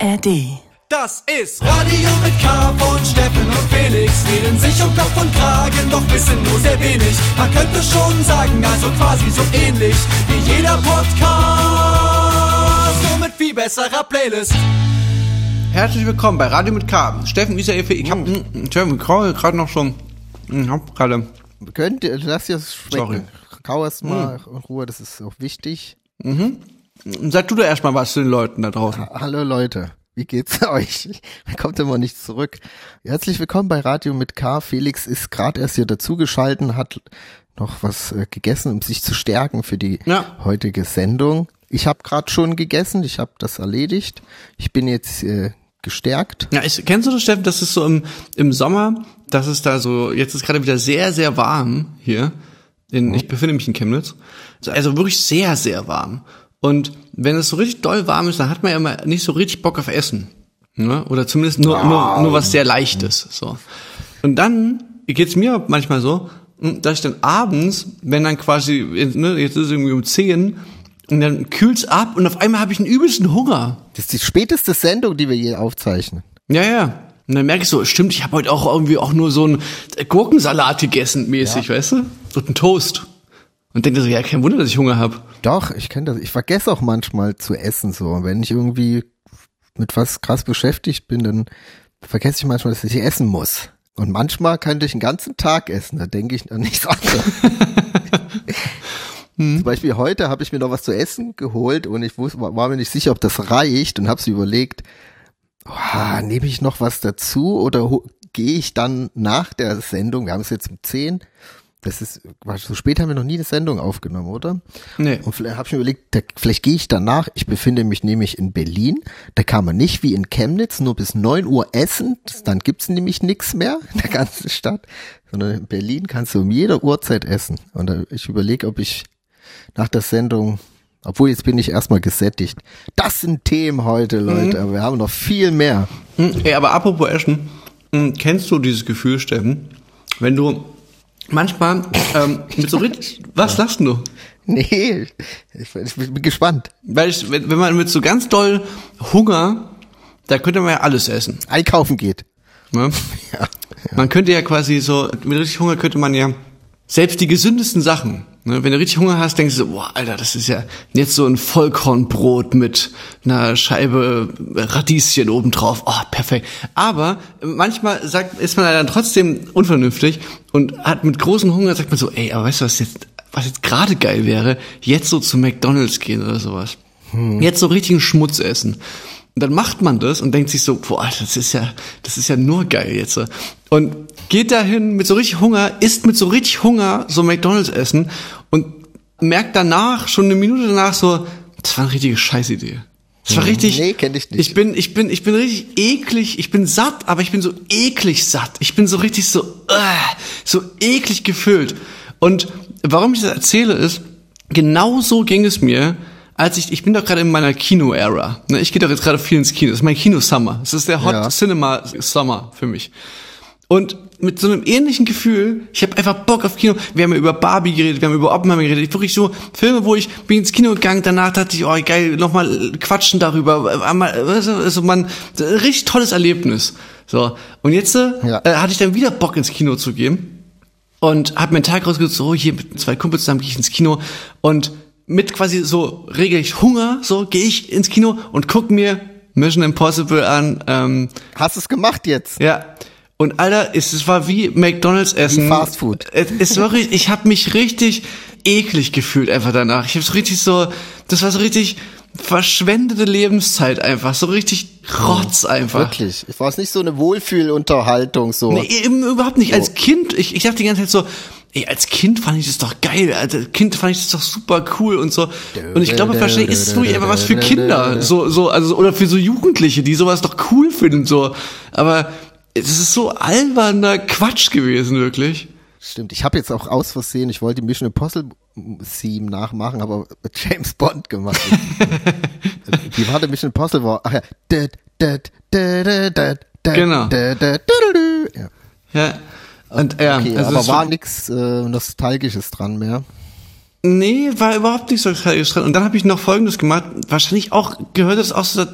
ARD. Das ist Radio mit K von Steffen und Felix. Reden sich um Kopf und Kragen, doch wissen nur sehr wenig. Man könnte schon sagen, also quasi so ähnlich wie jeder Podcast. Nur mit viel besserer Playlist. Herzlich willkommen bei Radio mit K. Steffen ist ja für ich hab, Hm. mm, Steffen, Kraul gerade noch schon, ich hab gerade, Könnt ihr, lass es Sorry. schmecken. Kau erst mal in Ruhe, das ist auch wichtig. Sag du doch erstmal was zu den Leuten da draußen. Hallo Leute, wie geht's euch? Man kommt immer nicht zurück. Herzlich willkommen bei Radio mit K. Felix ist gerade erst hier dazugeschalten, hat noch was äh, gegessen, um sich zu stärken für die Ja. heutige Sendung. Ich habe gerade schon gegessen, ich habe das erledigt. Ich bin jetzt äh, gestärkt. Ja, ich, kennst du das, Steffen, das ist so im, im Sommer, das ist da so, jetzt ist gerade wieder sehr, sehr warm hier. In, ich befinde mich in Chemnitz. Also wirklich sehr, sehr warm. Und wenn es so richtig doll warm ist, dann hat man ja immer nicht so richtig Bock auf Essen. Ne? Oder zumindest nur, nur, nur was sehr Leichtes. So. Und dann geht's mir manchmal so, dass ich dann abends, wenn dann quasi, ne, jetzt ist es irgendwie um 10 und dann kühlt's ab und auf einmal habe ich einen übelsten Hunger. Das ist die späteste Sendung, die wir je aufzeichnen. Ja, ja. Und dann merke ich so, stimmt, ich habe heute auch irgendwie auch nur so einen Gurkensalat gegessen mäßig, weißt du? So einen Toast. Und denke so, ja, kein Wunder, dass ich Hunger habe. Doch, ich kenne das. Ich vergesse auch manchmal zu essen so. Wenn ich irgendwie mit was krass beschäftigt bin, dann vergesse ich manchmal, dass ich essen muss. Und manchmal könnte ich einen ganzen Tag essen. Da denke ich an nichts anderes. Zum Beispiel heute habe ich mir noch was zu essen geholt und ich wusste, war mir nicht sicher, ob das reicht und habe so überlegt, oh, nehme ich noch was dazu oder gehe ich dann nach der Sendung, wir haben es jetzt um 10, das ist, war so spät haben wir noch nie eine Sendung aufgenommen, oder? Nee. Und vielleicht habe ich mir überlegt, da, vielleicht gehe ich danach, ich befinde mich nämlich in Berlin, da kann man nicht wie in Chemnitz nur bis 9 Uhr essen, dann gibt's nämlich nichts mehr in der ganzen Stadt, sondern in Berlin kannst du um jede Uhrzeit essen. Und da, ich überlege, ob ich nach der Sendung, obwohl jetzt bin ich erstmal gesättigt. Das sind Themen heute, Leute, aber wir haben noch viel mehr. Hm, Ey, aber apropos Essen, hm, kennst du dieses Gefühl, Steffen, wenn du manchmal ähm, mit so richtig, was lachst du? Nee, ich, ich bin gespannt. Weil ich, wenn, wenn man mit so ganz doll Hunger, da könnte man ja alles essen. Einkaufen geht. Ne? Ja. Man könnte ja quasi so, mit richtig Hunger könnte man ja selbst die gesündesten Sachen, ne, wenn du richtig Hunger hast, denkst du so, boah, Alter, das ist ja jetzt so ein Vollkornbrot mit einer Scheibe Radieschen obendrauf. Oh, perfekt. Aber manchmal sagt, ist man dann trotzdem unvernünftig und hat mit großem Hunger sagt man so, ey, aber weißt du, was jetzt, was jetzt gerade geil wäre? Jetzt so zu McDonalds gehen oder sowas. Jetzt so richtigen Schmutz essen. Und dann macht man das und denkt sich so, boah, das ist ja, das ist ja nur geil jetzt. Und geht dahin mit so richtig Hunger, isst mit so richtig Hunger so McDonalds essen merkt danach, schon eine Minute danach so, das war eine richtige Scheißidee. Das war richtig. Nee, kenn ich nicht. Ich bin, ich bin, ich bin richtig eklig. Ich bin satt, aber ich bin so eklig satt. Ich bin so richtig so, äh, so eklig gefüllt. Und warum ich das erzähle ist, genau so ging es mir, als ich, ich bin doch gerade in meiner Kino-Ära. Ne? Ich gehe doch jetzt gerade viel ins Kino. Das ist mein Kino-Summer. Das ist der Hot Ja. Cinema Summer für mich. Und mit so einem ähnlichen Gefühl, ich habe einfach Bock auf Kino. Wir haben ja über Barbie geredet, wir haben über Oppenheimer geredet. Ich wirklich so Filme, wo ich bin ins Kino gegangen, danach dachte ich, oh geil, nochmal quatschen darüber. Einmal, also man, ein richtig tolles Erlebnis. So und jetzt äh, Ja. äh, hatte ich dann wieder Bock ins Kino zu gehen und habe mir einen Tag rausgesucht, so hier mit zwei Kumpels zusammen gehe ich ins Kino und mit quasi so regelrecht Hunger, so gehe ich ins Kino und guck mir Mission Impossible an. Ähm, Hast du es gemacht jetzt? ja. Und Alter, es, es war wie McDonalds essen. Wie Fast Food. Es, es war richtig, ich habe mich richtig eklig gefühlt einfach danach. Ich habe so richtig so, das war so richtig verschwendete Lebenszeit einfach, so richtig Rotz einfach. Wirklich. Es war nicht so eine Wohlfühlunterhaltung, so. Nee, eben überhaupt nicht. Als Kind, ich, ich dachte die ganze Zeit so, ey, als Kind fand ich das doch geil, als Kind fand ich das doch super cool und so. Und ich glaube, wahrscheinlich ist es wirklich einfach was für Kinder, so, so, also, oder für so Jugendliche, die sowas doch cool finden, so. Aber es ist so alberner Quatsch gewesen, wirklich. Stimmt, ich habe jetzt auch aus Versehen, ich wollte die Mission Impossible Theme nachmachen, aber James Bond gemacht. Wie war der Mission Impossible? War, ach ja. Genau. Ja. Ja. Und ja, Okay, also aber es war nix äh, Nostalgisches dran mehr. Nee, war überhaupt nicht so tragisch dran. Und dann habe ich noch Folgendes gemacht. Wahrscheinlich auch gehört das auch so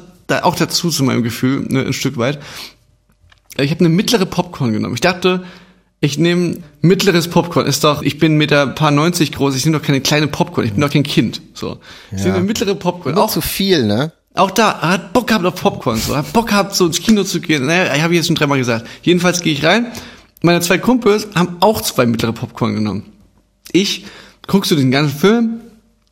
auch dazu zu meinem Gefühl, ne, ein Stück weit. Ich habe eine mittlere Popcorn genommen. Ich dachte, ich nehme mittleres Popcorn. Ist doch, ich bin mit der paar 90 groß, ich nehme doch keine kleine Popcorn, ich bin doch kein Kind. So. Ich Ja. nehme eine mittlere Popcorn. Auch Auch, zu viel, ne? auch da, hat Bock gehabt auf Popcorn, so. Hat Bock gehabt, so ins Kino zu gehen. Naja, ich habe jetzt schon dreimal gesagt. Jedenfalls gehe ich rein. Meine zwei Kumpels haben auch zwei mittlere Popcorn genommen. Ich guckst du den ganzen Film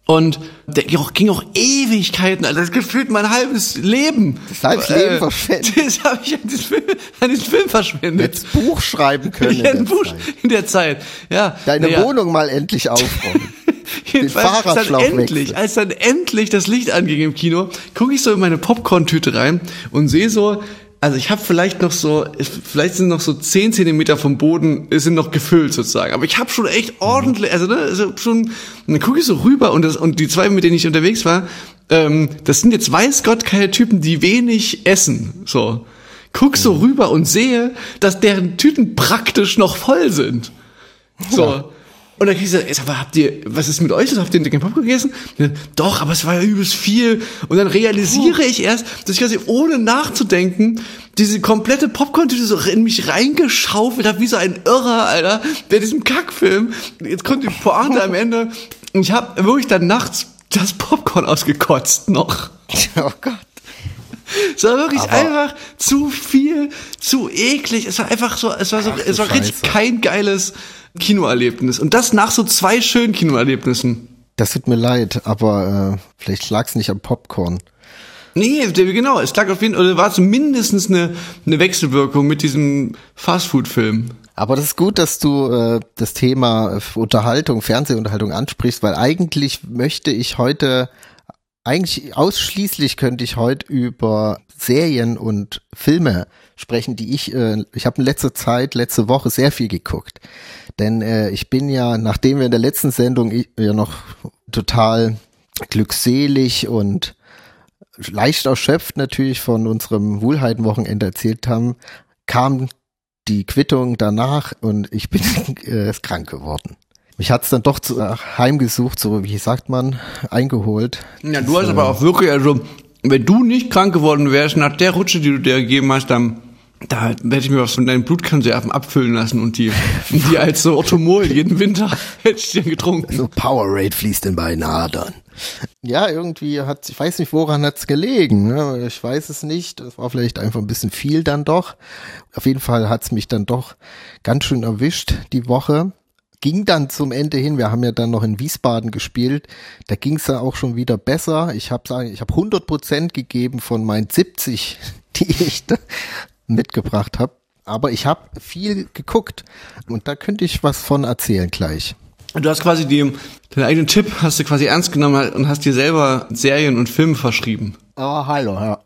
und der ging auch, ging auch Ewigkeiten, Alter. Das gefühlt mein halbes Leben. Das halbes Leben verschwendet. Das habe ich an diesen Film, an Film verschwendet. Jetzt Buch schreiben können. Ich in hätte ein der Buch Zeit. in der Zeit. Ja. Deine naja. Wohnung mal endlich aufräumen. Jedenfalls, als dann endlich, als dann endlich das Licht anging im Kino, gucke ich so in meine Popcorn-Tüte rein und sehe so, also ich habe vielleicht noch so, vielleicht sind noch so 10 Zentimeter vom Boden sind noch gefüllt sozusagen, aber ich habe schon echt ordentlich, also, ne, also schon, dann gucke ich so rüber und das und die zwei, mit denen ich unterwegs war, ähm, das sind jetzt weiß Gott keine Typen, die wenig essen, so. Guck so rüber und sehe, dass deren Tüten praktisch noch voll sind. So. Und dann krieg ich so, ey, mal, habt ihr, was ist mit euch? das? Habt ihr den Popcorn gegessen? Ja, Doch, aber es war ja übelst viel. Und dann realisiere ich erst, dass ich quasi ohne nachzudenken diese komplette Popcorn-Tüte so in mich reingeschaufelt habe, wie so ein Irrer, Alter, bei diesem Kackfilm. Jetzt kommt die Pointe am Ende. Und ich habe wirklich dann nachts das Popcorn ausgekotzt noch. oh Gott. Es war wirklich Aber- einfach zu viel, zu eklig. Es war einfach so, es war so, Ach, du es war richtig Scheiße. kein geiles Kinoerlebnis. Und das nach so zwei schönen Kinoerlebnissen. Das tut mir leid, aber äh, vielleicht lag's nicht am Popcorn. Nee, genau, es lag auf jeden Fall, oder war zumindest eine, eine Wechselwirkung mit diesem Fastfood-Film. Aber das ist gut, dass du äh, das Thema Unterhaltung, Fernsehunterhaltung ansprichst, weil eigentlich möchte ich heute, eigentlich ausschließlich könnte ich heute über Serien und Filme sprechen, die ich, äh, ich habe in letzter Zeit, letzte Woche sehr viel geguckt. Denn äh, ich bin ja, nachdem wir in der letzten Sendung ja noch total glückselig und leicht erschöpft natürlich von unserem Wohlheitenwochenende erzählt haben, kam die Quittung danach und ich bin äh, krank geworden. Mich hat's dann doch zu, äh, heimgesucht, so wie sagt man, eingeholt. Ja, du hast aber auch wirklich, also, wenn du nicht krank geworden wärst, nach der Rutsche, die du dir gegeben hast, dann, da hätte ich mir was von deinen Blutkonserven abfüllen lassen und die, die als so Ottomol jeden Winter hätte ich dir getrunken. So Powerade fließt in meinen Adern. Ja, irgendwie hat, ich weiß nicht, woran hat's gelegen. Ne? Ich weiß es nicht. Es war vielleicht einfach ein bisschen viel dann doch. Auf jeden Fall hat's mich dann doch ganz schön erwischt die Woche. Ging dann zum Ende hin. Wir haben ja dann noch in Wiesbaden gespielt. Da ging's ja auch schon wieder besser. Ich habe ich habe 100 Prozent gegeben von meinen 70, die ich da mitgebracht habe. Aber ich habe viel geguckt und da könnte ich was von erzählen gleich. Du hast quasi die, deinen eigenen Tipp hast du quasi ernst genommen und hast dir selber Serien und Filme verschrieben. Oh, hallo, ja.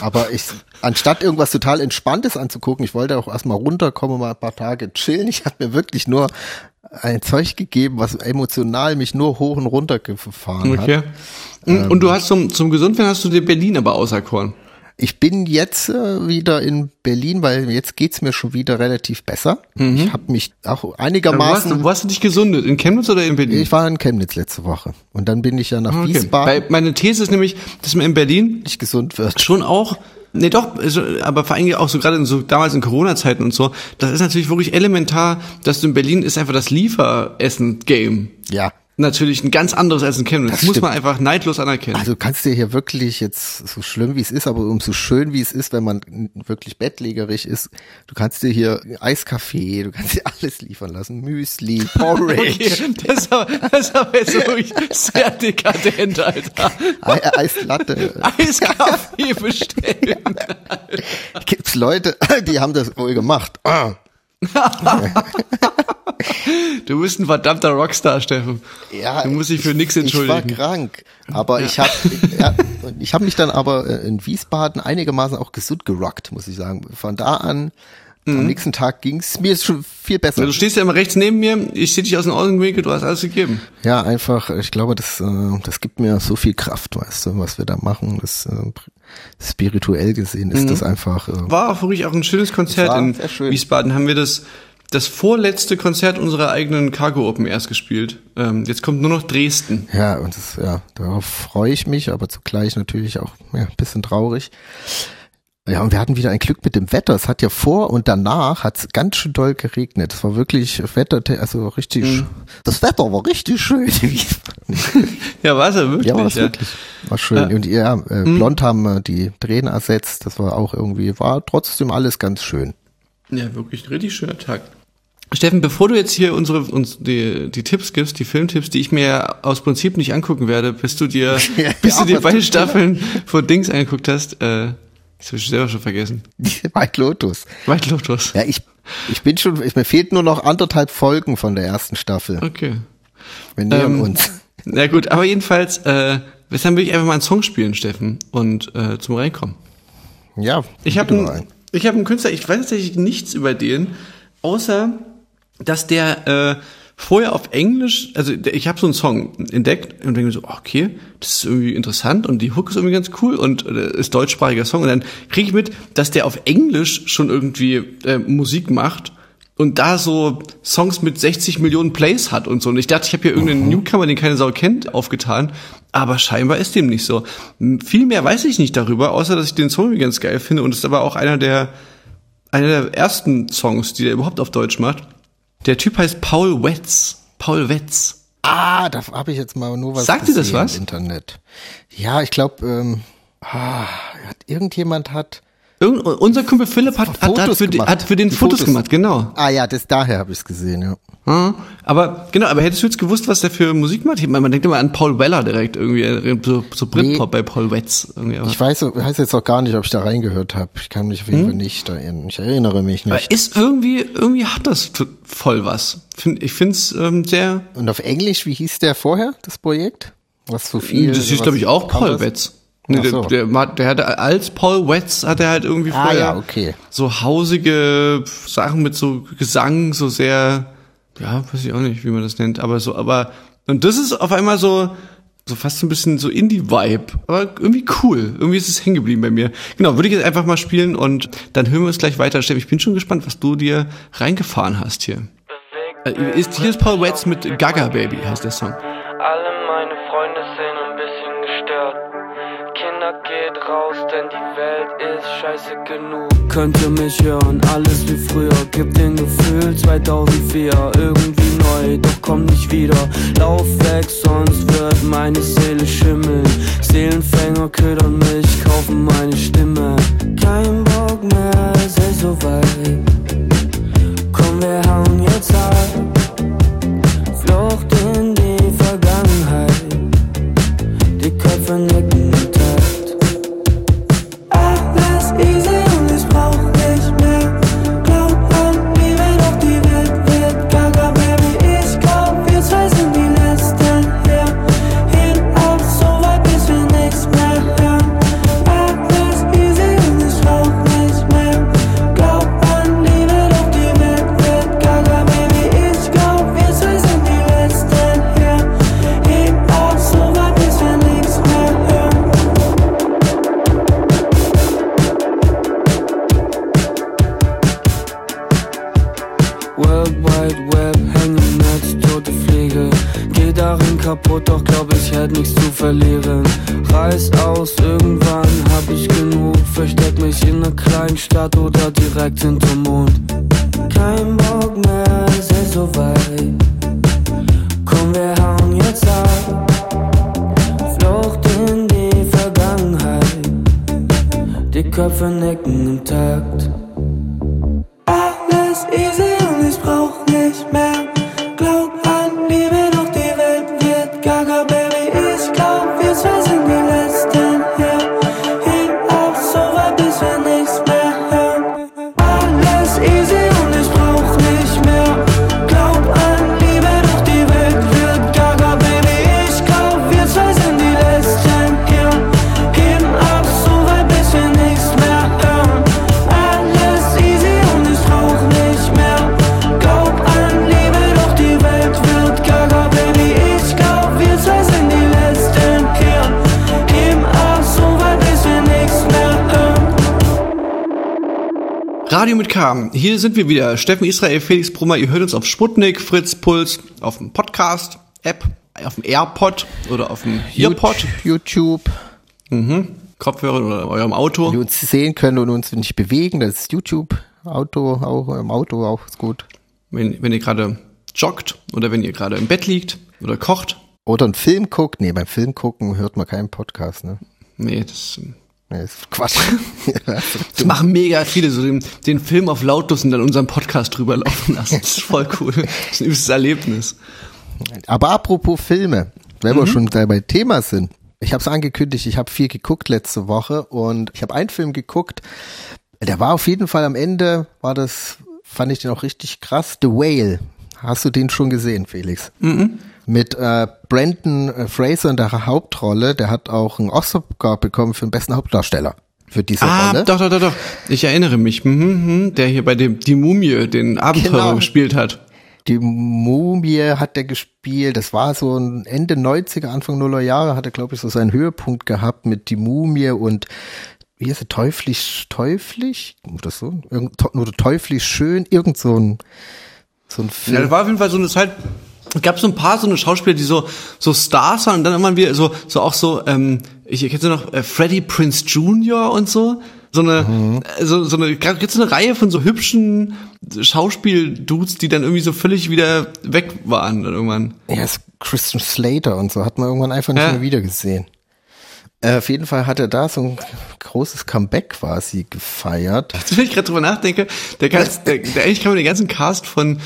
Aber ich, anstatt irgendwas total Entspanntes anzugucken, ich wollte auch erstmal runterkommen, mal ein paar Tage chillen. Ich habe mir wirklich nur ein Zeug gegeben, was emotional mich nur hoch und runter gefahren Okay. hat. Und, und du hast zum, zum Gesundwerden hast du dir Berlin aber auserkoren. Ich bin jetzt äh, wieder in Berlin, weil jetzt geht's mir schon wieder relativ besser. Ich habe mich auch Wo hast, einigermaßen. wo hast du dich gesundet? In Chemnitz oder in Berlin? Ich war in Chemnitz letzte Woche und dann bin ich ja nach Okay. Wiesbaden, Weil meine These ist nämlich, dass man in Berlin nicht gesund wird. schon auch, nee doch, also, aber vor allem auch so gerade in so damals in Corona-Zeiten und so, das ist natürlich wirklich elementar, dass du in Berlin ist einfach das Lieferessen-Game. Ja, Natürlich ein ganz anderes als in Chemnitz. Das muss stimmt. man einfach neidlos anerkennen. Also kannst du hier wirklich jetzt so schlimm wie es ist, aber umso schön wie es ist, wenn man wirklich bettlägerig ist, du kannst dir hier Eiskaffee, du kannst dir alles liefern lassen, Müsli, Porridge, Okay, das ist aber, das ist aber jetzt wirklich sehr dekadent, Alter. Ei- Eislatte. Eiskaffee bestellen. Gibt's Leute, die haben das wohl gemacht. Ah. Du bist ein verdammter Rockstar, Steffen. Ja, Du musst dich für nichts Ich war entschuldigen. krank, aber ich habe ja, ich habe mich dann aber äh, in Wiesbaden einigermaßen auch gesund gerockt, muss ich sagen. Von da an am nächsten Tag ging's mir ist schon viel besser. Mhm. Du stehst ja immer rechts neben mir, ich sehe dich aus dem Augenwinkel, du hast alles gegeben. Ja, einfach, ich glaube, das, äh, das gibt mir so viel Kraft, weißt du, was wir da machen. Das äh, spirituell gesehen ist das einfach. Äh, War auch wirklich auch ein schönes Konzert in. Wiesbaden. Haben wir das das vorletzte Konzert unserer eigenen Cargo Open erst gespielt. Ähm, jetzt kommt nur noch Dresden. Ja, und das, ja, darauf freue ich mich, aber zugleich natürlich auch ja, ein bisschen traurig. Ja, und wir hatten wieder ein Glück mit dem Wetter. Es hat ja vor und danach hat es ganz schön doll geregnet. Es war wirklich Wetter, also richtig, mhm. das Wetter war richtig schön. ja, war es ja wirklich. Ja, war es ja. wirklich. War schön. Ja. Und ja, äh, mhm. blond haben wir die Tränen ersetzt. Das war auch irgendwie, war trotzdem alles ganz schön. Ja, wirklich ein richtig schöner Tag. Steffen, bevor du jetzt hier unsere uns die, die Tipps gibst, die Filmtipps, die ich mir aus Prinzip nicht angucken werde, bis du dir, bis du dir beide Staffeln von Dings angeguckt hast, äh, das habe ich selber schon vergessen. White Lotus. White Lotus. Ja, ich, ich bin schon, ich, mir fehlt nur noch anderthalb Folgen von der ersten Staffel. Okay. Wir nähern ähm, uns. Na gut, aber jedenfalls, äh, weshalb will ich einfach mal einen Song spielen, Steffen, und äh, zum Reinkommen. Ja. Ich habe einen, ich habe einen Künstler, ich weiß tatsächlich nichts über den, außer dass der äh, vorher auf Englisch, also ich habe so einen Song entdeckt und denke mir so, okay, das ist irgendwie interessant und die Hook ist irgendwie ganz cool und äh, ist deutschsprachiger Song und dann kriege ich mit, dass der auf Englisch schon irgendwie äh, Musik macht und da so Songs mit 60 Millionen Plays hat und so. Und ich dachte, ich habe hier irgendeinen mhm. Newcomer, den keine Sau kennt, aufgetan. Aber scheinbar ist dem nicht so. Viel mehr weiß ich nicht darüber, außer dass ich den Song irgendwie ganz geil finde und es ist aber auch einer der, einer der ersten Songs, die der überhaupt auf Deutsch macht. Der Typ heißt Paul Wetz. Paul Wetz. Ah, da habe ich jetzt mal nur was Sagt dir das was? Im Internet. Ja, ich glaube, ähm, ah, irgendjemand hat Irgend, unser Kumpel Philipp hat, hat, hat, für, gemacht. hat für den Fotos, Fotos, gemacht, genau. Ah ja, das daher habe ich es gesehen, ja. Hm, aber genau, aber hättest du jetzt gewusst, was der für Musik macht? Man, man denkt immer an Paul Weller direkt irgendwie, äh, so, so Britpop nee, bei Paul Wetz. Irgendwie. Ich weiß, weiß jetzt auch gar nicht, ob ich da reingehört habe. Ich kann mich auf jeden hm? Fall nicht erinnern. Ich erinnere mich nicht. Aber ist irgendwie, irgendwie hat das voll was. Ich finde es ähm, sehr. Und auf Englisch, wie hieß der vorher, das Projekt? Was so viel. Das hieß, glaube ich, auch Paul Wetz. Nee, so. der, der, der hatte als Paul Wetz hat er halt irgendwie ah, vorher ja, okay. so hausige Sachen mit so Gesang, so sehr, ja, weiß ich auch nicht, wie man das nennt, aber so, aber und das ist auf einmal so so fast so ein bisschen so Indie-Vibe, aber irgendwie cool. Irgendwie ist es hängen geblieben bei mir. Genau, würde ich jetzt einfach mal spielen und dann hören wir es gleich weiter. Steff, ich bin schon gespannt, was du dir reingefahren hast hier. Äh, ist, hier ist Paul Wetz mit Gaga Baby, heißt der Song. Alle scheiße genug. Könnt ihr mich hören, alles wie früher. Gibt den Gefühl 2004, irgendwie neu, doch komm nicht wieder. Lauf weg, sonst wird meine Seele schimmeln. Seelenfänger ködern mich, kaufen meine Stimme. Kein Bock mehr, sei so weit. Komm, wir hauen jetzt ab. Flucht in die Vergangenheit. Die Köpfe nicken K. Hier sind wir wieder. Steffen Israel, Felix Brummer. Ihr hört uns auf Sputnik, Fritz Puls, auf dem Podcast, App, auf dem AirPod oder auf dem Earpod. YouTube. Mhm. Kopfhörer oder eurem Auto. Die uns sehen können und uns nicht bewegen, das ist YouTube. Auto, auch im Auto auch ist gut. Wenn, wenn ihr gerade joggt oder wenn ihr gerade im Bett liegt oder kocht. Oder einen Film guckt. Nee, beim Film gucken hört man keinen Podcast, ne? Nee, das Nee, ist Quatsch. Das machen mega viele, so den, den Film auf lautlos und dann unseren Podcast drüber laufen lassen. Das ist voll cool. Das ist ein übstes Erlebnis. Aber apropos Filme, wenn wir schon dabei Thema sind. Ich habe es angekündigt, ich habe viel geguckt letzte Woche und ich habe einen Film geguckt. Der war auf jeden Fall am Ende, war das, fand ich den auch richtig krass. The Whale. Hast du den schon gesehen, Felix? Mhm. Mit äh, Brandon äh, Fraser in der Hauptrolle. Der hat auch einen Oscar bekommen für den besten Hauptdarsteller. Für diese Ah, Rolle. doch, doch, doch, doch. Ich erinnere mich. Mhm, mhm, der hier bei dem Die Mumie den Abenteurer Genau. gespielt hat. Die Mumie hat er gespielt. Das war so ein Ende 90er, Anfang Nuller Jahre hat er, glaube ich, so seinen Höhepunkt gehabt mit die Mumie und wie ist er, teuflisch, teuflisch? Oder so? Irgend, oder teuflisch schön? Irgend so ein, so ein Ja, Film. das war auf jeden Fall so eine Zeit. Es gab so ein paar so eine Schauspieler, die so so Stars waren und dann immer wieder so so auch so ähm, ich kennst du noch äh, Freddie Prince Jr. und so so eine äh, so so eine gibt's eine Reihe von so hübschen Schauspieldudes, die dann irgendwie so völlig wieder weg waren dann irgendwann. Ja, ist Christian Slater und so hat man irgendwann einfach nicht Ja. mehr wieder gesehen. Äh, auf jeden Fall hat er da so ein großes Comeback quasi gefeiert. Jetzt, wenn ich gerade drüber nachdenke, der, kann, der, der eigentlich kann man den ganzen Cast von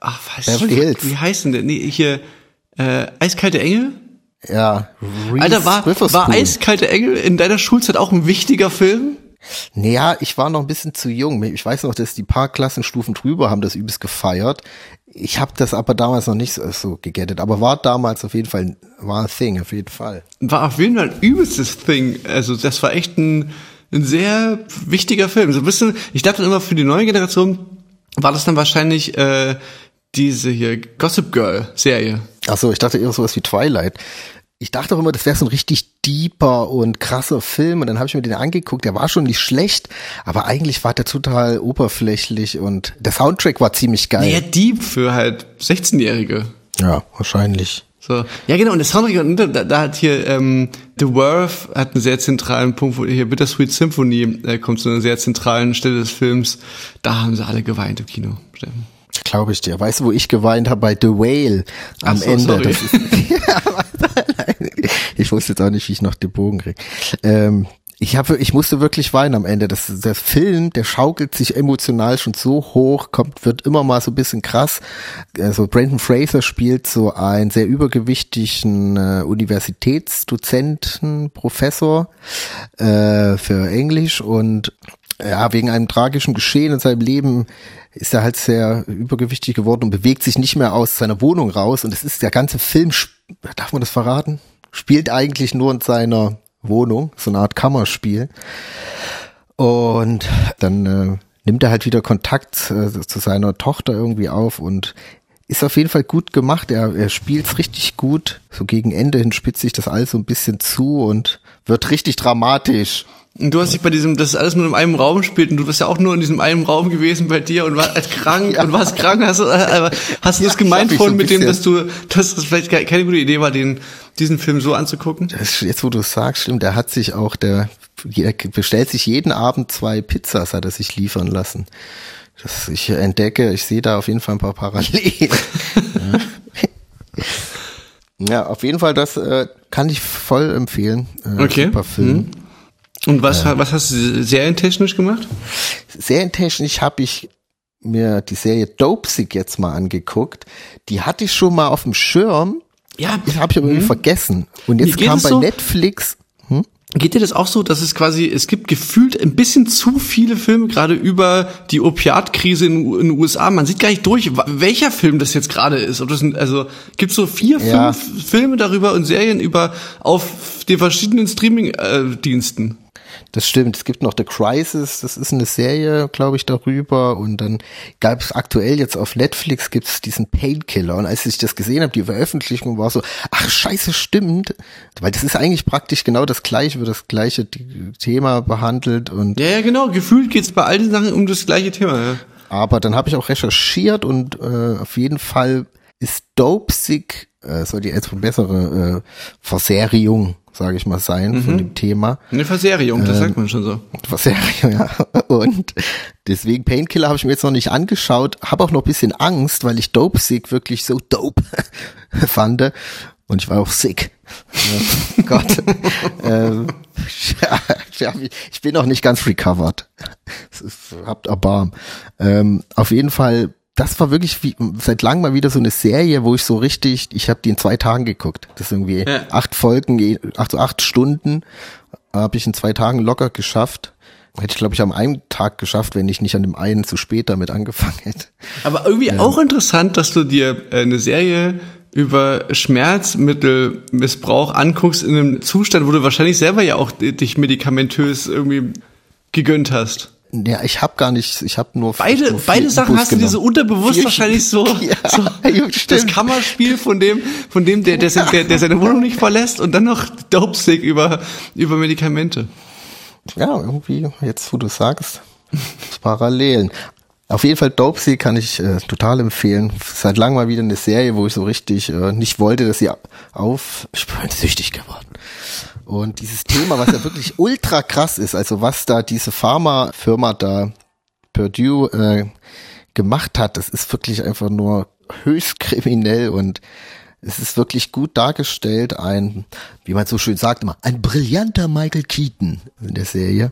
ach, was Beverly Hills. wie heißt denn? Nee, hier äh, Eiskalte Engel? Ja, Reese Alter, war, war Eiskalte Engel in deiner Schulzeit auch ein wichtiger Film? Naja, ich war noch ein bisschen zu jung. Ich weiß noch, dass die paar Klassenstufen drüber haben das übelst gefeiert. Ich habe das aber damals noch nicht so, so gegettet. Aber war damals auf jeden Fall, war ein Thing, auf jeden Fall. War auf jeden Fall ein übelstes Thing. Also das war echt ein, ein sehr wichtiger Film. So ein bisschen, ich dachte immer für die neue Generation war das dann wahrscheinlich äh, diese hier Gossip Girl Serie. Ach so, ich dachte eher sowas wie Twilight. Ich dachte auch immer, das wäre so ein richtig deeper und krasser Film. Und dann habe ich mir den angeguckt. Der war schon nicht schlecht, aber eigentlich war der total oberflächlich und der Soundtrack war ziemlich geil. Naja, Deep für halt 16-Jährige. Ja, wahrscheinlich. So. Ja, genau, und der Soundtrack, und da, da hat hier ähm, The Worth hat einen sehr zentralen Punkt, wo hier Bittersweet Symphony äh, kommt zu einer sehr zentralen Stelle des Films. Da haben sie alle geweint im Kino. Steffen. Glaube ich dir. Weißt du, wo ich geweint habe? Bei The Whale am so, Ende. ist, ja, ich wusste jetzt auch nicht, wie ich noch den Bogen kriege. Ähm, ich habe, ich musste wirklich weinen am Ende. Das, der Film, der schaukelt sich emotional schon so hoch, kommt, wird immer mal so ein bisschen krass. Also Brandon Fraser spielt so einen sehr übergewichtigen äh, Universitätsdozenten, Professor äh, für Englisch und ja, wegen einem tragischen Geschehen in seinem Leben ist er halt sehr übergewichtig geworden und bewegt sich nicht mehr aus seiner Wohnung raus. Und es ist der ganze Film, darf man das verraten? Spielt eigentlich nur in seiner Wohnung, so eine Art Kammerspiel. Und dann äh, nimmt er halt wieder Kontakt äh, zu seiner Tochter irgendwie auf und ist auf jeden Fall gut gemacht. Er, er spielt's richtig gut. So gegen Ende hin spitzt sich das alles so ein bisschen zu und wird richtig dramatisch. Und du hast dich bei diesem, das alles nur in einem Raum spielt und du bist ja auch nur in diesem einen Raum gewesen bei dir und warst halt krank und warst krank. Hast du, äh, aber hast du Ja, das gemeint vorhin so mit dem, dass du, dass das vielleicht ke- keine gute Idee war, den, diesen Film so anzugucken? Das, jetzt, wo du es sagst, stimmt, der hat sich auch, der, der bestellt sich jeden Abend zwei Pizzas, hat er sich liefern lassen. Das, ich entdecke, ich sehe da auf jeden Fall ein paar Parallelen. ja. ja, auf jeden Fall, das äh, kann ich voll empfehlen. Äh, Okay. Super Film. Und was, was hast du serientechnisch gemacht? Serientechnisch habe ich mir die Serie Dopesick jetzt mal angeguckt. Die hatte ich schon mal auf dem Schirm. Ja, Die habe ich aber irgendwie vergessen. Und jetzt kam bei so- Netflix. Geht dir das auch so, dass es quasi, es gibt gefühlt ein bisschen zu viele Filme gerade über die Opiatkrise in, in den USA. Man sieht gar nicht durch, welcher Film das jetzt gerade ist. Ob das also gibt so vier, Ja. fünf Filme darüber und Serien über auf den verschiedenen Streaming-Diensten. Das stimmt. Es gibt noch The Crisis, das ist eine Serie, glaube ich, darüber. Und dann gab es aktuell jetzt auf Netflix gibt's diesen Painkiller. Und als ich das gesehen habe, die Veröffentlichung war so, ach scheiße, stimmt. Weil das ist eigentlich praktisch genau das gleiche, wird das gleiche Thema behandelt. Und Ja, ja, genau. Gefühlt geht's bei all den Sachen um das gleiche Thema. Ja. aber dann habe ich auch recherchiert und äh, auf jeden Fall ist Dope Sick, äh, soll die etwas bessere äh, Verserierung, sage ich mal, sein von dem Thema. Eine Verserierung, das sagt man schon so. Verserierung, ja. Und deswegen Painkiller habe ich mir jetzt noch nicht angeschaut, habe auch noch ein bisschen Angst, weil ich Dope Sick wirklich so dope fand. Und ich war auch sick. Ja, Gott. ähm, ja, ich bin noch nicht ganz recovered. Habt Erbarm. Ähm, auf jeden Fall, das war wirklich wie, seit langem mal wieder so eine Serie, wo ich so richtig, ich habe die in zwei Tagen geguckt. Das ist irgendwie Ja. acht Folgen, acht, so acht Stunden habe ich in zwei Tagen locker geschafft. Hätte ich, glaube ich, am einen Tag geschafft, wenn ich nicht an dem einen zu spät damit angefangen hätte. Aber irgendwie auch interessant, dass du dir äh, eine Serie über Schmerzmittelmissbrauch anguckst in einem Zustand, wo du wahrscheinlich selber ja auch dich medikamentös irgendwie gegönnt hast. Ja, ich habe gar nicht, ich habe nur Beide, nur beide Sachen Impus hast du dir so genommen. unterbewusst Vier- wahrscheinlich so, Ja, so das. Kammerspiel von dem, von dem, der, der, der, der seine Wohnung nicht verlässt und dann noch Dopesick über, über Medikamente. Ja, irgendwie, jetzt wo du sagst, Parallelen. Auf jeden Fall Dope Sea kann ich äh, total empfehlen. Seit langem mal wieder eine Serie, wo ich so richtig äh, nicht wollte, dass sie auf. Ich bin süchtig geworden. Und dieses Thema, was ja wirklich ultra krass ist, also was da diese Pharmafirma da Purdue äh, gemacht hat, das ist wirklich einfach nur höchst kriminell und es ist wirklich gut dargestellt, ein, wie man so schön sagt immer, ein brillanter Michael Keaton in der Serie.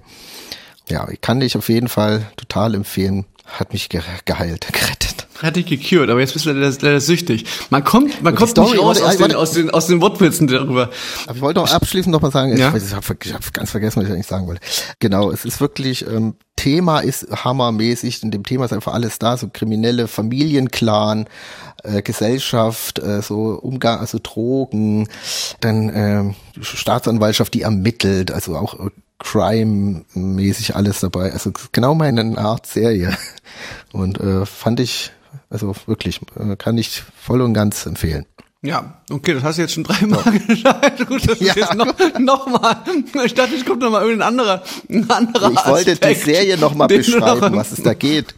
Ja, ich kann dich auf jeden Fall total empfehlen. Hat mich ge geheilt, gerettet. Hat dich gecured, aber jetzt bist du leider, leider süchtig. Man kommt, man kommt Story, nicht raus warte, aus, den, aus, den, aus den Wortwitzen darüber. Aber ich wollte noch abschließend noch mal sagen, Ja? ich, ich habe ich hab ganz vergessen, was ich eigentlich sagen wollte. Genau, es ist wirklich, ähm, Thema ist hammermäßig, in dem Thema ist einfach alles da, so kriminelle Familienclan, äh, Gesellschaft, äh, so Umgang, also Drogen, dann ähm, Staatsanwaltschaft, die ermittelt, also auch äh, Crime-mäßig alles dabei. Also genau meine Art Serie. Und äh, fand ich, also wirklich, äh, kann ich voll und ganz empfehlen. Ja, okay, das hast du jetzt schon dreimal gesagt. Gut, das Ja. ist jetzt noch, noch mal. Ich dachte, ich kommt noch mal irgendein anderer, ein anderer Ich wollte die Serie nochmal den du noch- beschreiben, was es da geht.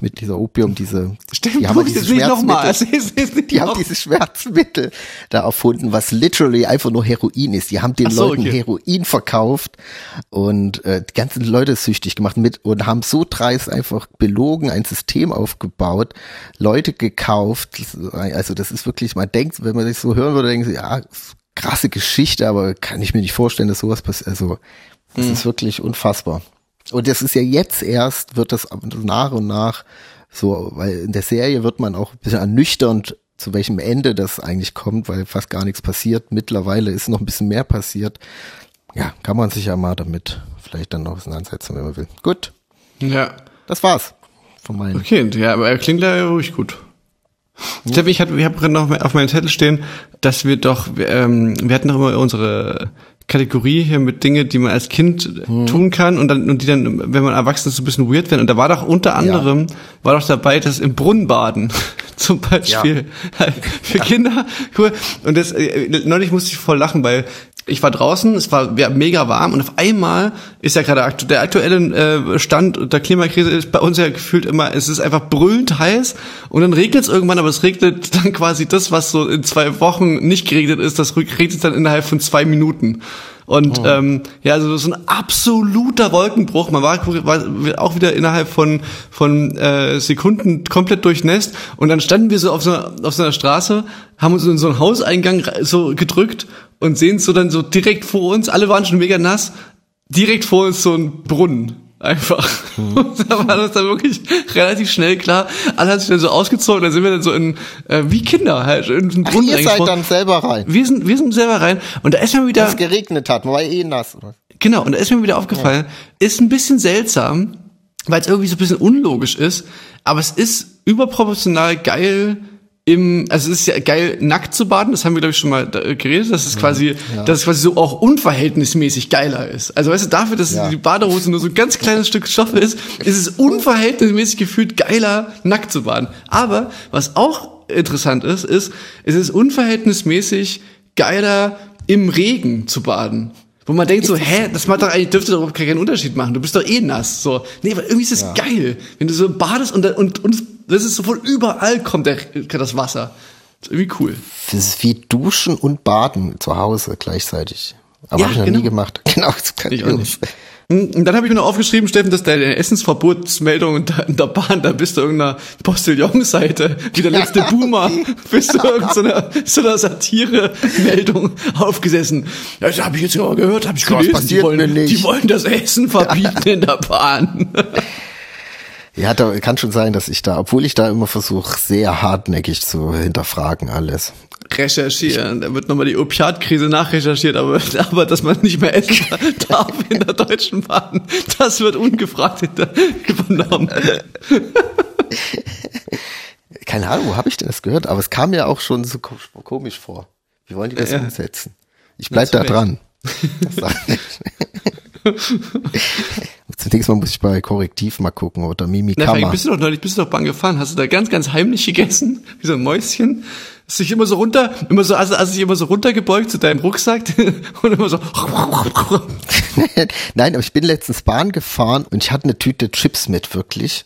Mit dieser Opium, diese. Stimmt, die haben diese. Schmerzmittel. Die haben diese Schmerzmittel da erfunden, was literally einfach nur Heroin ist. Die haben den so, Leuten okay. Heroin verkauft und äh, die ganzen Leute süchtig gemacht mit und haben so dreist einfach belogen, ein System aufgebaut, Leute gekauft. Also das ist wirklich, man denkt, wenn man sich so hören würde, denken sie, ja, krasse Geschichte, aber kann ich mir nicht vorstellen, dass sowas passiert. Also das Hm. ist wirklich unfassbar. Und das ist ja jetzt erst, wird das nach und nach so, weil in der Serie wird man auch ein bisschen ernüchternd, zu welchem Ende das eigentlich kommt, weil fast gar nichts passiert. Mittlerweile ist noch ein bisschen mehr passiert. Ja, kann man sich ja mal damit vielleicht dann noch auseinandersetzen, wenn man will. Gut, Ja. das war's von meinen. Okay, ja, aber er klingt ja ruhig gut. Steffi, ich, hatte, ich habe gerade noch auf meinem Zettel stehen, dass wir doch, wir, ähm, wir hatten doch immer unsere Kategorie hier mit Dinge, die man als Kind tun kann und dann und die dann, wenn man erwachsen ist, so ein bisschen weird werden. Und da war doch unter anderem, war doch dabei, das im Brunnen baden zum Beispiel für Kinder. Cool. Und das äh, neulich musste ich voll lachen, weil ich war draußen, es war mega warm und auf einmal ist ja gerade aktu der aktuelle äh, Stand der Klimakrise ist bei uns ja gefühlt immer, es ist einfach brüllend heiß und dann regnet es irgendwann, aber es regnet dann quasi das, was so in zwei Wochen nicht geregnet ist, das regnet dann innerhalb von zwei Minuten. Und ähm, ja, also so ein absoluter Wolkenbruch. Man war, war auch wieder innerhalb von von äh, Sekunden komplett durchnässt. Und dann standen wir so auf so einer, auf so einer Straße, haben uns in so einen Hauseingang so gedrückt und sehen so dann so direkt vor uns. Alle waren schon mega nass. Direkt vor uns so ein Brunnen. Einfach. Und da war das dann wirklich relativ schnell klar. Alle haben sich dann so ausgezogen, dann sind wir dann so in, äh, wie Kinder halt, in den Ach, Brunnen ihr seid dann selber rein. Wir sind, wir sind selber rein. Und da ist mir wieder, Als es geregnet hat, man war eh nass. Oder? Genau, und da ist mir wieder aufgefallen, ist ein bisschen seltsam, weil es irgendwie so ein bisschen unlogisch ist, aber es ist überproportional geil im, also es ist ja geil, nackt zu baden, das haben wir, glaube ich, schon mal da, geredet, dass es quasi, dass es quasi so auch unverhältnismäßig geiler ist. Also weißt du, dafür, dass Ja. die Badehose nur so ein ganz kleines Stück Stoff ist, ist es unverhältnismäßig gefühlt geiler, nackt zu baden. Aber was auch interessant ist, ist, es ist unverhältnismäßig geiler, im Regen zu baden. Wo man denkt so, hä, das macht doch eigentlich, dürfte doch keinen Unterschied machen. Du bist doch eh nass. So, nee, aber irgendwie ist es geil, wenn du so badest und, und, und das ist so von überall kommt der, das Wasser. Das ist irgendwie cool. Das ist wie Duschen und Baden zu Hause gleichzeitig. Aber Ja, habe ich noch genau. nie gemacht. Genau, das kann Ich auch nicht. Und dann habe ich mir noch aufgeschrieben, Steffen, dass deine Essensverbotsmeldung in der, Bahn, da bist du irgendeiner Postillon-Seite, wie der letzte Boomer, bist du irgendeiner so einer Satire-Meldung aufgesessen. Das habe ich jetzt mal gehört, habe ich gelesen. die, wollen, die wollen das Essen verbieten in der Bahn. Ja, da kann schon sein, dass ich da, obwohl ich da immer versuche, sehr hartnäckig zu hinterfragen alles. Recherchieren, da wird nochmal die Opiatkrise nachrecherchiert, aber, aber dass man nicht mehr essen darf in der Deutschen Bahn, das wird ungefragt hinter, übernommen. Keine Ahnung, wo habe ich denn das gehört? Aber es kam mir auch schon so ko- komisch vor. Wie wollen die das Ja. umsetzen? Ich bleib da zu dran. Zunächst mal muss ich bei Korrektiv mal gucken oder Na, Mimikama. vielleicht bist du doch neulich, bist du doch Bahn gefahren, hast du da ganz, ganz heimlich gegessen, wie so ein Mäuschen, hast dich immer so runter, immer so, also, also dich immer so runtergebeugt zu deinem Rucksack und immer so, Nein, aber ich bin letztens Bahn gefahren und ich hatte eine Tüte Chips mit, wirklich.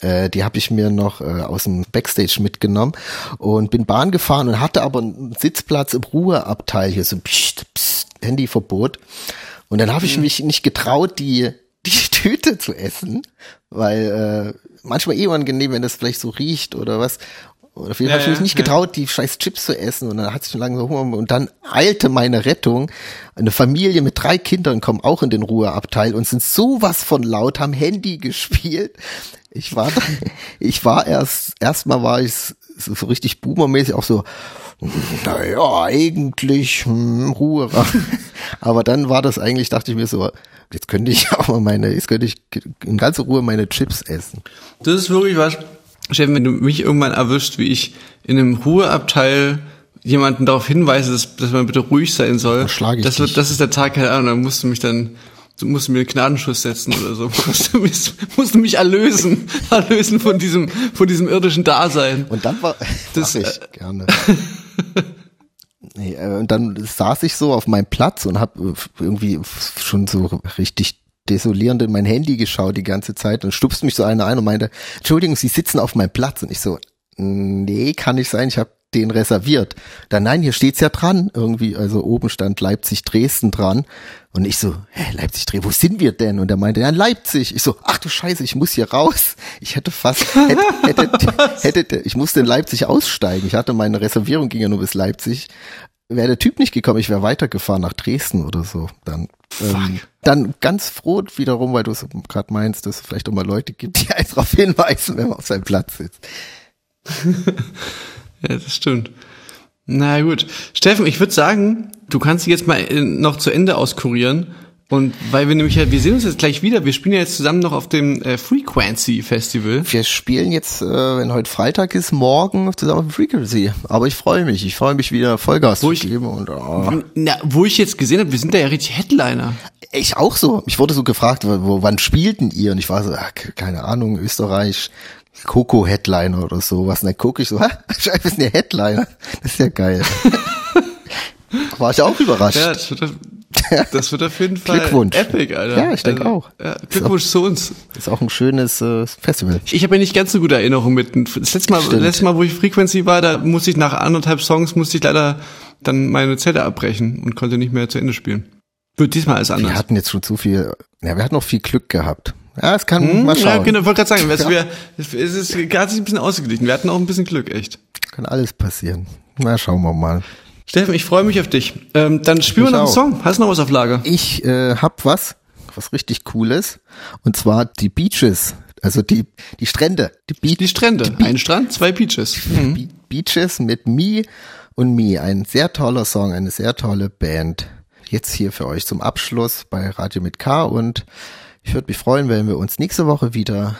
Äh, die habe ich mir noch äh, aus dem Backstage mitgenommen und bin Bahn gefahren und hatte aber einen Sitzplatz im Ruheabteil hier, so pst, pst, Handyverbot. Und dann habe ich mich nicht getraut, die, die Tüte zu essen, weil äh, manchmal eh unangenehm, wenn das vielleicht so riecht oder was. Oder auf jeden Ja, Fall habe ich mich ja, nicht ja. getraut, die scheiß Chips zu essen und dann hat sich schon lange so Hunger und dann eilte meine Rettung. Eine Familie mit drei Kindern kommen auch in den Ruheabteil und sind sowas von laut, haben Handy gespielt. Ich war, da, ich war erst, erstmal war ich so, so richtig boomermäßig auch so, naja, eigentlich hm, Ruhe. Aber dann war das eigentlich, dachte ich mir so, jetzt könnte ich auch mal meine, jetzt könnte ich in ganzer Ruhe meine Chips essen. Das ist wirklich was, Steffen, wenn du mich irgendwann erwischt, wie ich in einem Ruheabteil jemanden darauf hinweise, dass, dass man bitte ruhig sein soll. Ich das, wird, das ist der Tag, keine Ahnung, dann musst du mich dann, du musst mir einen Gnadenschuss setzen oder so. musst, du mich, musst du mich erlösen, erlösen von diesem, von diesem irdischen Dasein. Und dann war, Das, ich gerne. Nee, äh, und dann saß ich so auf meinem Platz und habe irgendwie schon so richtig desolierend in mein Handy geschaut die ganze Zeit und stupst mich so einer ein und meinte, Entschuldigung, Sie sitzen auf meinem Platz und ich so, nee, kann nicht sein, ich habe den reserviert. Dann nein, hier steht's ja dran irgendwie, also oben stand Leipzig Dresden dran und ich so, hä, Leipzig Dresden, wo sind wir denn? Und er meinte, ja, Leipzig. Ich so, ach du Scheiße, ich muss hier raus. Ich hätte fast hätte, hätte, hätte ich musste in Leipzig aussteigen. Ich hatte meine Reservierung ging ja nur bis Leipzig. Wäre der Typ nicht gekommen, ich wäre weitergefahren nach Dresden oder so. Dann ähm, dann ganz froh wiederum, weil du es gerade meinst, dass es vielleicht auch mal Leute gibt, die einen darauf hinweisen, wenn man auf seinem Platz sitzt. Ja, das stimmt. Na gut. Steffen, ich würde sagen, du kannst dich jetzt mal äh, noch zu Ende auskurieren. Und weil wir nämlich ja, wir sehen uns jetzt gleich wieder, wir spielen ja jetzt zusammen noch auf dem äh, Frequency Festival. Wir spielen jetzt, äh, wenn heute Freitag ist, morgen zusammen auf Frequency. Aber ich freue mich. Ich freue mich wieder Vollgas Wo zu ich- geben. Und, oh. Na, wo ich jetzt gesehen habe, wir sind da ja richtig Headliner. Ich auch so. Ich wurde so gefragt, wo, wann spielten ihr? Und ich war so, ach, keine Ahnung, Österreich, Coco Headliner oder sowas. Und dann gucke ich so, ha, scheiße, ist ein Headliner. Das ist ja geil. war ich auch überrascht. Ja, das wird, auf- das wird auf jeden Fall Glückwunsch. epic, Alter. Ja, ich denke auch. Ja, Glückwunsch zu uns. Ist auch ein schönes äh, Festival. Ich habe ja nicht ganz so gute Erinnerungen mit. Das letzte Mal, Stimmt. letzte Mal, wo ich Frequency war, da musste ich nach anderthalb Songs musste ich leider dann meine Zelle abbrechen und konnte nicht mehr zu Ende spielen. Wird diesmal alles Wir anders. hatten jetzt schon zu viel, ja, wir hatten noch viel Glück gehabt. Ja, es kann Hm, mal schauen. Ja, genau, wollte gerade sagen, es, wir, es ist hat sich ein bisschen ausgeglichen. Wir hatten auch ein bisschen Glück, echt. Kann alles passieren. Na, schauen wir mal. Steffen, ich freue mich auf dich. Ähm, dann spielen wir noch einen auch. Song. Hast du noch was auf Lager? Ich äh, hab was, was richtig cooles. Und zwar die Beaches. Also die, die Strände. Die, Be Die Strände. Ein Strand, zwei Peaches. Mhm. Be Beaches mit Me und Me. Ein sehr toller Song, eine sehr tolle Band. Jetzt hier für euch zum Abschluss bei Radio mit K und ich würde mich freuen, wenn wir uns nächste Woche wieder,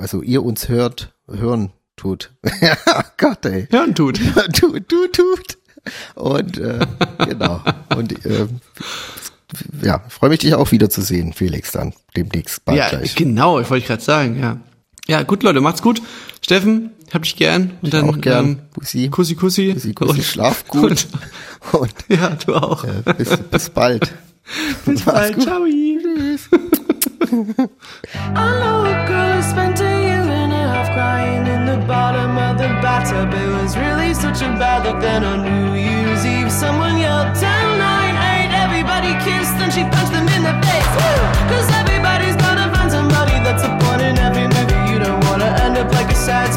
also ihr uns hört, hören Tut. ja, Gott, ey. Hören tut. tut, tut, tut. Und äh, genau. Und äh, ja, freue mich dich auch wieder zu sehen, Felix, dann demnächst bald Ja, gleich. genau, ich wollte gerade sagen, ja. Ja, gut, Leute, macht's gut. Steffen, hab dich gern. Und dann, auch gern. Ähm, Bussi. Kussi, Kussi. Kussi, Kussi, schlaf gut. Und, Und ja, du auch. äh, bis, bis bald. Bis bald. Ciao. I know a girl who spent a year and a half crying in the bottom of the bathtub. It was really such a bad look. Then on New Year's Eve, someone yelled 10, 9, 8. Everybody kissed and she punched them in the face. Woo! Cause everybody's gotta find somebody that's a point in every movie. You don't wanna end up like a sad